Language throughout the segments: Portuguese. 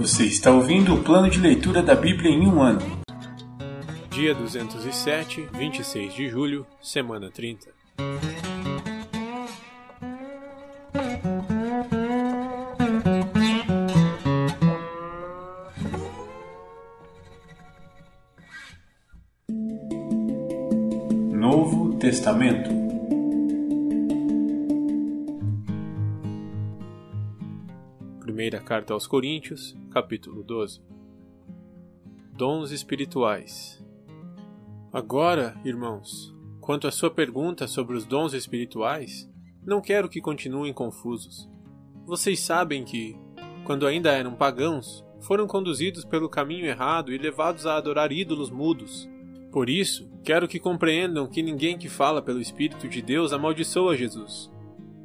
Você está ouvindo o plano de leitura da Bíblia em um ano. Dia 207, 26 de julho, semana 30. Primeira carta aos Coríntios, capítulo 12. Dons espirituais. Agora, irmãos, quanto à sua pergunta sobre os dons espirituais, não quero que continuem confusos. Vocês sabem que, quando ainda eram pagãos, foram conduzidos pelo caminho errado e levados a adorar ídolos mudos. Por isso, quero que compreendam que ninguém que fala pelo Espírito de Deus amaldiçoa Jesus.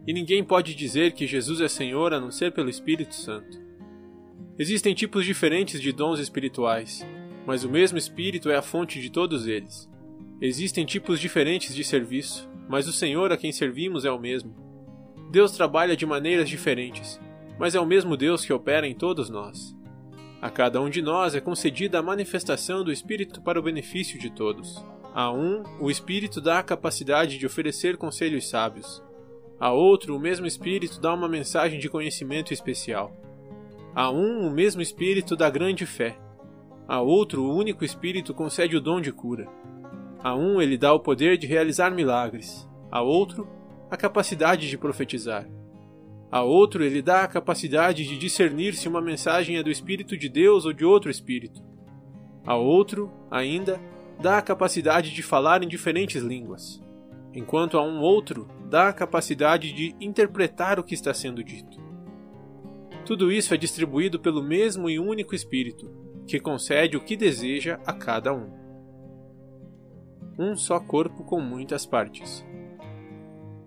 E ninguém pode dizer que Jesus é Senhor a não ser pelo Espírito Santo. Existem tipos diferentes de dons espirituais, mas o mesmo Espírito é a fonte de todos eles. Existem tipos diferentes de serviço, mas o Senhor a quem servimos é o mesmo. Deus trabalha de maneiras diferentes, mas é o mesmo Deus que opera em todos nós. A cada um de nós é concedida a manifestação do Espírito para o benefício de todos. A um, o Espírito dá a capacidade de oferecer conselhos sábios. A outro, o mesmo Espírito dá uma mensagem de conhecimento especial. A um, o mesmo Espírito dá grande fé. A outro, o único Espírito concede o dom de cura. A um, ele dá o poder de realizar milagres. A outro, a capacidade de profetizar. A outro, ele dá a capacidade de discernir se uma mensagem é do Espírito de Deus ou de outro Espírito. A outro, ainda, dá a capacidade de falar em diferentes línguas, enquanto a um outro dá a capacidade de interpretar o que está sendo dito. Tudo isso é distribuído pelo mesmo e único Espírito, que concede o que deseja a cada um. Um só corpo com muitas partes.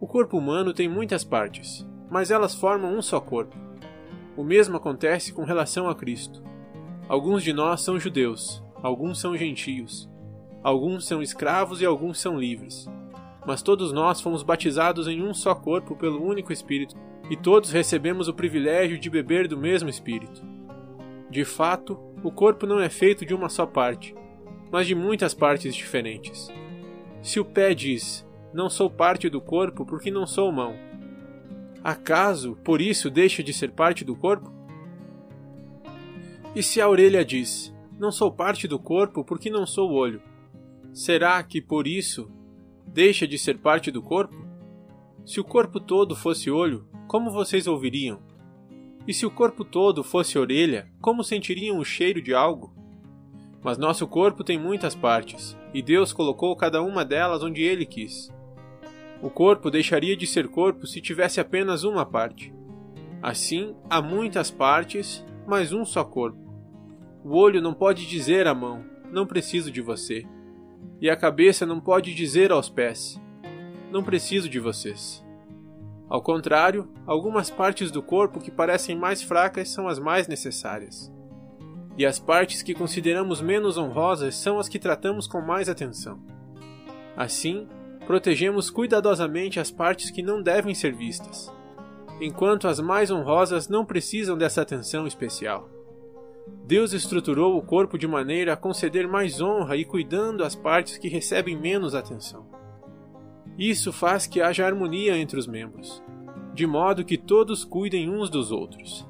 O corpo humano tem muitas partes, mas elas formam um só corpo. O mesmo acontece com relação a Cristo. Alguns de nós são judeus, alguns são gentios, alguns são escravos e alguns são livres. Mas todos nós fomos batizados em um só corpo pelo único Espírito, e todos recebemos o privilégio de beber do mesmo Espírito. De fato, o corpo não é feito de uma só parte, mas de muitas partes diferentes. Se o pé diz: Não sou parte do corpo porque não sou mão, acaso por isso deixa de ser parte do corpo? E se a orelha diz: Não sou parte do corpo porque não sou olho, será que por isso deixa de ser parte do corpo? Se o corpo todo fosse olho, como vocês ouviriam? E se o corpo todo fosse orelha, como sentiriam o cheiro de algo? Mas nosso corpo tem muitas partes, e Deus colocou cada uma delas onde Ele quis. O corpo deixaria de ser corpo se tivesse apenas uma parte. Assim, há muitas partes, mas um só corpo. O olho não pode dizer à mão: Não preciso de você. E a cabeça não pode dizer aos pés: Não preciso de vocês. Ao contrário, algumas partes do corpo que parecem mais fracas são as mais necessárias. E as partes que consideramos menos honrosas são as que tratamos com mais atenção. Assim, protegemos cuidadosamente as partes que não devem ser vistas, enquanto as mais honrosas não precisam dessa atenção especial. Deus estruturou o corpo de maneira a conceder mais honra e cuidando as partes que recebem menos atenção. Isso faz que haja harmonia entre os membros, de modo que todos cuidem uns dos outros.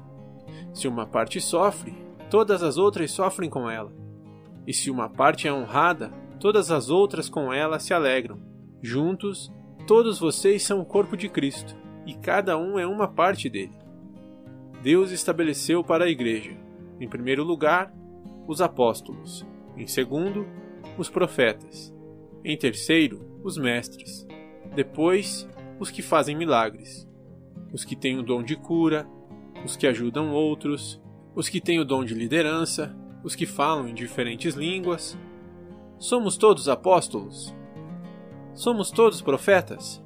Se uma parte sofre, todas as outras sofrem com ela. E se uma parte é honrada, todas as outras com ela se alegram. Juntos, todos vocês são o corpo de Cristo, e cada um é uma parte dele. Deus estabeleceu para a igreja, em primeiro lugar, os apóstolos, em segundo, os profetas, em terceiro, os mestres, depois, os que fazem milagres, os que têm o dom de cura, os que ajudam outros, os que têm o dom de liderança, os que falam em diferentes línguas. Somos todos apóstolos? Somos todos profetas?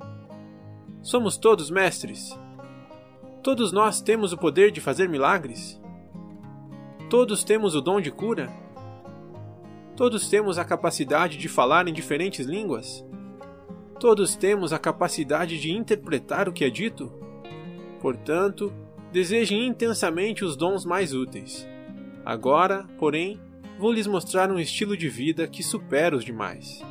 Somos todos mestres? Todos nós temos o poder de fazer milagres? Todos temos o dom de cura? Todos temos a capacidade de falar em diferentes línguas? Todos temos a capacidade de interpretar o que é dito? Portanto, desejem intensamente os dons mais úteis. Agora, porém, vou lhes mostrar um estilo de vida que supera os demais.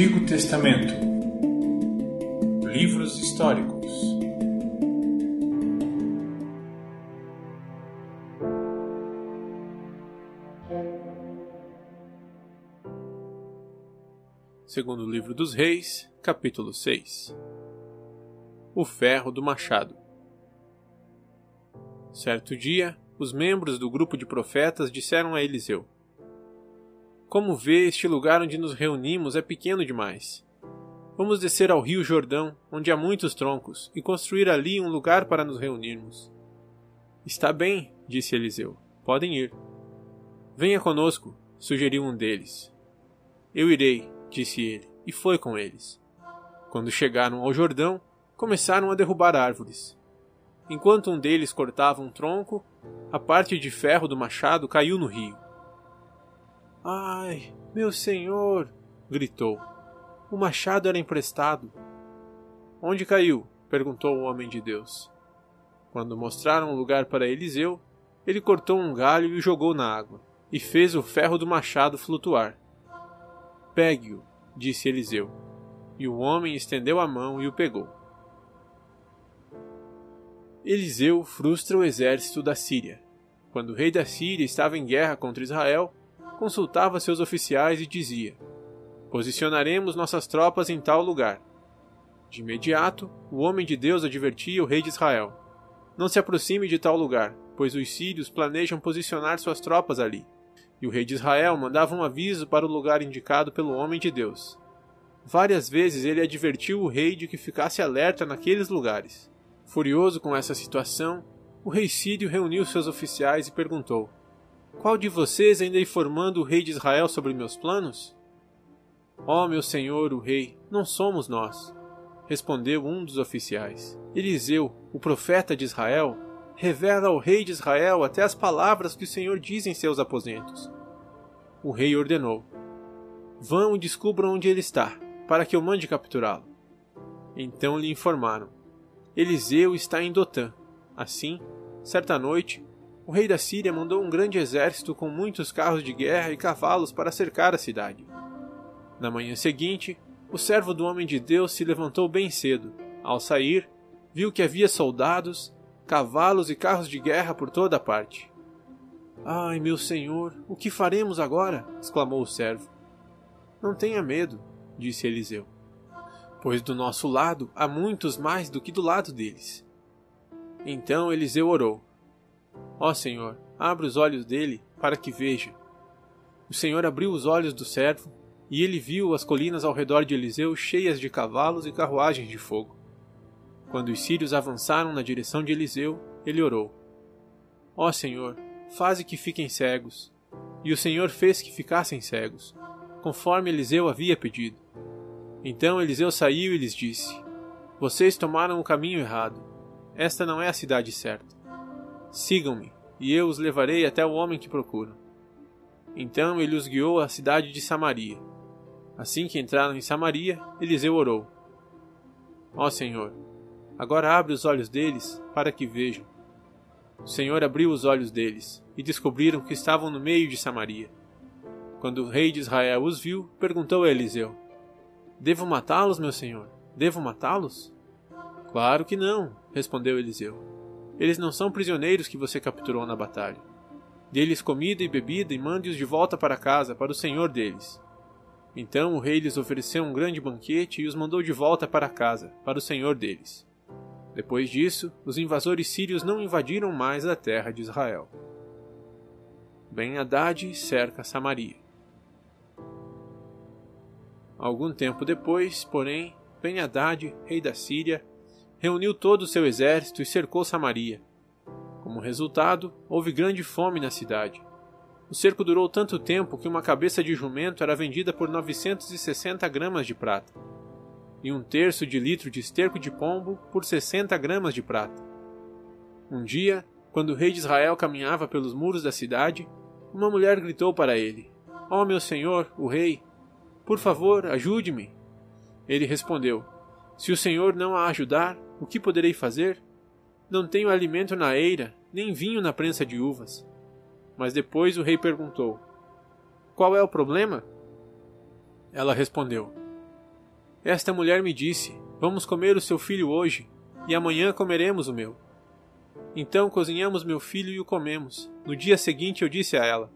Antigo Testamento. Livros históricos. Segundo o livro dos Reis, capítulo 6 O ferro do machado. Certo dia, os membros do grupo de profetas disseram a Eliseu: como vê, este lugar onde nos reunimos é pequeno demais. Vamos descer ao rio Jordão, onde há muitos troncos, e construir ali um lugar para nos reunirmos. Está bem, disse Eliseu. Podem ir. Venha conosco, sugeriu um deles. Eu irei, disse ele, e foi com eles. Quando chegaram ao Jordão, começaram a derrubar árvores. Enquanto um deles cortava um tronco, a parte de ferro do machado caiu no rio. Ai, meu senhor! gritou. O machado era emprestado. Onde caiu? perguntou o homem de Deus. Quando mostraram o lugar para Eliseu, ele cortou um galho e o jogou na água, e fez o ferro do machado flutuar. Pegue-o, disse Eliseu. E o homem estendeu a mão e o pegou. Eliseu frustra o exército da Síria. Quando o rei da Síria estava em guerra contra Israel, consultava seus oficiais e dizia: Posicionaremos nossas tropas em tal lugar. De imediato, o homem de Deus advertia o rei de Israel: Não se aproxime de tal lugar, pois os sírios planejam posicionar suas tropas ali. E o rei de Israel mandava um aviso para o lugar indicado pelo homem de Deus. Várias vezes ele advertiu o rei de que ficasse alerta naqueles lugares. Furioso com essa situação, o rei sírio reuniu seus oficiais e perguntou: qual de vocês ainda informando o rei de Israel sobre meus planos? Ó oh, meu senhor, o rei, não somos nós. Respondeu um dos oficiais. Eliseu, o profeta de Israel, revela ao rei de Israel até as palavras que o Senhor diz em seus aposentos. O rei ordenou: Vão e descubram onde ele está, para que eu mande capturá-lo. Então lhe informaram: Eliseu está em Dotã. Assim, certa noite, o rei da Síria mandou um grande exército com muitos carros de guerra e cavalos para cercar a cidade. Na manhã seguinte, o servo do homem de Deus se levantou bem cedo. Ao sair, viu que havia soldados, cavalos e carros de guerra por toda a parte. Ai, meu senhor, o que faremos agora? exclamou o servo. Não tenha medo, disse Eliseu, pois do nosso lado há muitos mais do que do lado deles. Então Eliseu orou. Ó Senhor, abre os olhos dele para que veja. O Senhor abriu os olhos do servo, e ele viu as colinas ao redor de Eliseu cheias de cavalos e carruagens de fogo. Quando os sírios avançaram na direção de Eliseu, ele orou: Ó Senhor, faze que fiquem cegos. E o Senhor fez que ficassem cegos, conforme Eliseu havia pedido. Então Eliseu saiu e lhes disse: Vocês tomaram o caminho errado. Esta não é a cidade certa. Sigam-me, e eu os levarei até o homem que procuram. Então ele os guiou à cidade de Samaria. Assim que entraram em Samaria, Eliseu orou: Ó Senhor, agora abre os olhos deles para que vejam. O Senhor abriu os olhos deles e descobriram que estavam no meio de Samaria. Quando o rei de Israel os viu, perguntou a Eliseu: Devo matá-los, meu senhor? Devo matá-los? Claro que não, respondeu Eliseu. Eles não são prisioneiros que você capturou na batalha. Dê-lhes comida e bebida e mande-os de volta para casa, para o senhor deles. Então o rei lhes ofereceu um grande banquete e os mandou de volta para casa, para o senhor deles. Depois disso, os invasores sírios não invadiram mais a terra de Israel. Ben-Hadad cerca Samaria. Algum tempo depois, porém, Ben-Hadad, rei da Síria, reuniu todo o seu exército e cercou Samaria. Como resultado, houve grande fome na cidade. O cerco durou tanto tempo que uma cabeça de jumento era vendida por 960 gramas de prata, e um terço de litro de esterco de pombo por 60 gramas de prata. Um dia, Quando o rei de Israel caminhava pelos muros da cidade, uma mulher gritou para ele: Ó oh, meu senhor, o rei, por favor, ajude-me. Ele respondeu: Se o senhor não a ajudar, o que poderei fazer? Não tenho alimento na eira, nem vinho na prensa de uvas. Mas depois o rei perguntou: Qual é o problema? Ela respondeu: Esta mulher me disse: Vamos comer o seu filho hoje, e amanhã comeremos o meu. Então cozinhamos meu filho e o comemos. No dia seguinte eu disse a ela: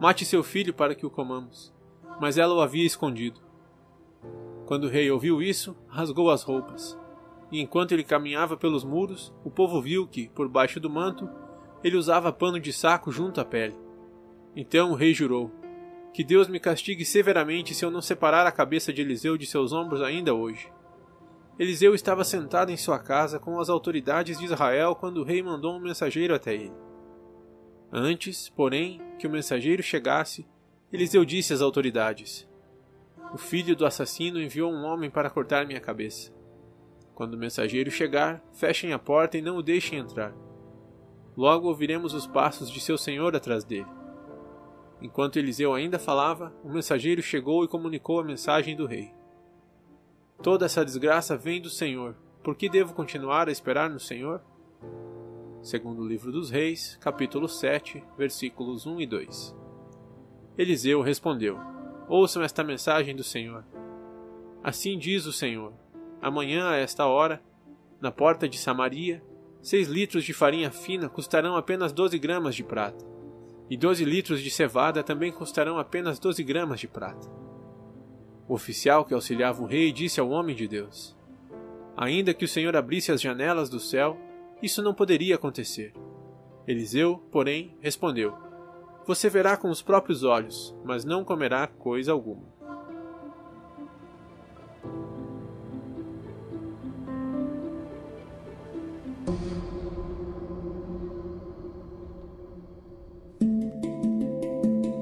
Mate seu filho para que o comamos. Mas ela o havia escondido. Quando o rei ouviu isso, rasgou as roupas. E enquanto ele caminhava pelos muros, o povo viu que, por baixo do manto, ele usava pano de saco junto à pele. Então o rei jurou: Que Deus me castigue severamente se eu não separar a cabeça de Eliseu de seus ombros ainda hoje. Eliseu estava sentado em sua casa com as autoridades de Israel quando o rei mandou um mensageiro até ele. Antes, porém, que o mensageiro chegasse, Eliseu disse às autoridades: O filho do assassino enviou um homem para cortar minha cabeça. Quando o mensageiro chegar, fechem a porta e não o deixem entrar. Logo ouviremos os passos de seu senhor atrás dele. Enquanto Eliseu ainda falava, o mensageiro chegou e comunicou a mensagem do rei. Toda essa desgraça vem do Senhor. Por que devo continuar a esperar no Senhor? Segundo o livro dos Reis, capítulo 7, versículos 1 e 2. Eliseu respondeu: Ouçam esta mensagem do Senhor. Assim diz o Senhor: Amanhã, a esta hora, na porta de Samaria, seis litros de farinha fina custarão apenas 12 gramas de prata, e 12 litros de cevada também custarão apenas 12 gramas de prata. O oficial que auxiliava o rei disse ao homem de Deus: Ainda que o Senhor abrisse as janelas do céu, isso não poderia acontecer. Eliseu, porém, respondeu: Você verá com os próprios olhos, mas não comerá coisa alguma.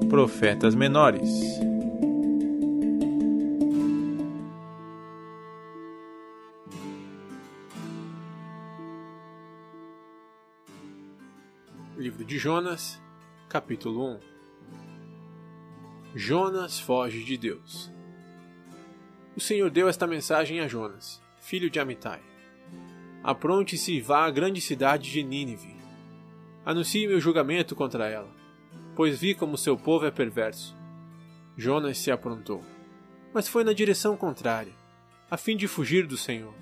Profetas menores Livro de Jonas, capítulo 1 Jonas foge de Deus. O Senhor deu esta mensagem a Jonas, filho de Amitai: Apronte-se e vá à grande cidade de Nínive. Anuncie meu julgamento contra ela, pois vi como seu povo é perverso. Jonas se aprontou, mas foi na direção contrária, a fim de fugir do Senhor.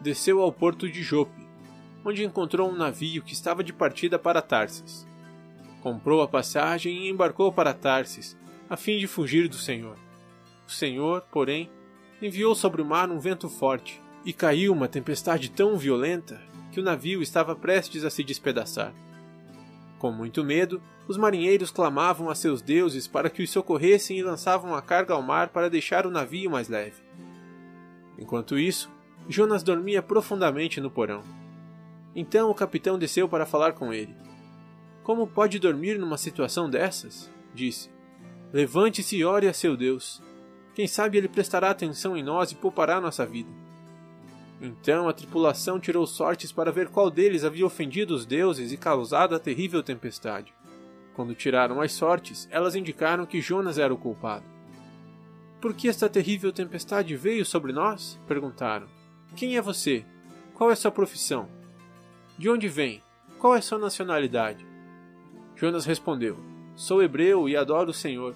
Desceu ao porto de Jope onde encontrou um navio que estava de partida para Tarsis. Comprou a passagem e embarcou para Tarsis, a fim de fugir do Senhor. O Senhor, porém, enviou sobre o mar um vento forte, e caiu uma tempestade tão violenta que o navio estava prestes a se despedaçar. Com muito medo, os marinheiros clamavam a seus deuses para que os socorressem e lançavam a carga ao mar para deixar o navio mais leve. Enquanto isso, Jonas dormia profundamente no porão. Então o capitão desceu para falar com ele. Como pode dormir numa situação dessas? disse. Levante-se e ore a seu Deus. Quem sabe ele prestará atenção em nós e poupará nossa vida. Então a tripulação tirou sortes para ver qual deles havia ofendido os deuses e causado a terrível tempestade. Quando tiraram as sortes, elas indicaram que Jonas era o culpado. Por que esta terrível tempestade veio sobre nós? perguntaram. Quem é você? Qual é sua profissão? De onde vem? Qual é sua nacionalidade? Jonas respondeu: Sou hebreu e adoro o Senhor,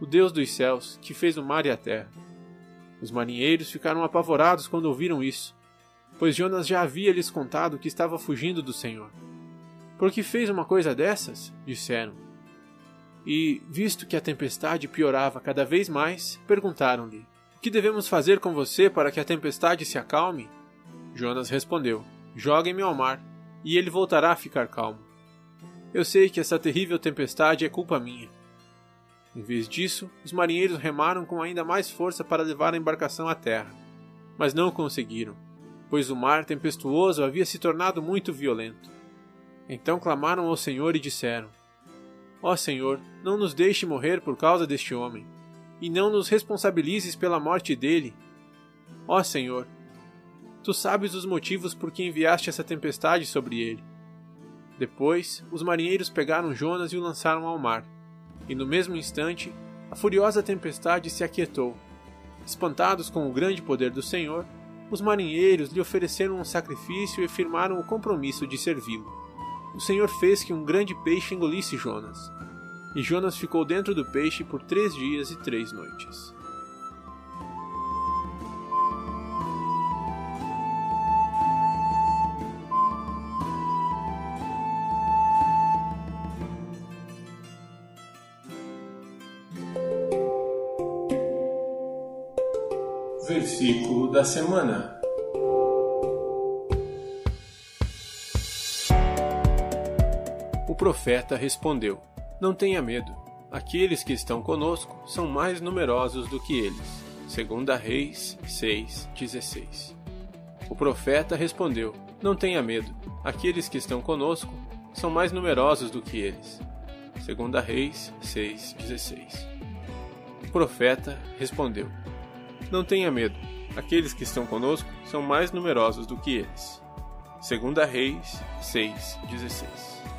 o Deus dos céus, que fez o mar e a terra. Os marinheiros ficaram apavorados quando ouviram isso, pois Jonas já havia lhes contado que estava fugindo do Senhor. Por que fez uma coisa dessas? disseram. E, visto que a tempestade piorava cada vez mais, perguntaram-lhe: O que devemos fazer com você para que a tempestade se acalme? Jonas respondeu: Joguem-me ao mar e ele voltará a ficar calmo. Eu sei que essa terrível tempestade é culpa minha. Em vez disso, os marinheiros remaram com ainda mais força para levar a embarcação à terra, mas não conseguiram, pois o mar tempestuoso havia se tornado muito violento. Então clamaram ao Senhor e disseram: Ó Senhor, não nos deixe morrer por causa deste homem, e não nos responsabilizes pela morte dele. Ó Senhor, Tu sabes os motivos por que enviaste essa tempestade sobre ele. Depois, os marinheiros pegaram Jonas e o lançaram ao mar. E no mesmo instante, a furiosa tempestade se aquietou. Espantados com o grande poder do Senhor, os marinheiros lhe ofereceram um sacrifício e firmaram o compromisso de servi-lo. O Senhor fez que um grande peixe engolisse Jonas, e Jonas ficou dentro do peixe por três dias e três noites. Da semana. O profeta respondeu: Não tenha medo. Aqueles que estão conosco são mais numerosos do que eles. Segunda Reis 6:16. O profeta respondeu: Não tenha medo. Aqueles que estão conosco são mais numerosos do que eles. Segunda Reis 6:16. O profeta respondeu: não tenha medo. Aqueles que estão conosco são mais numerosos do que eles. Segunda Reis 6:16.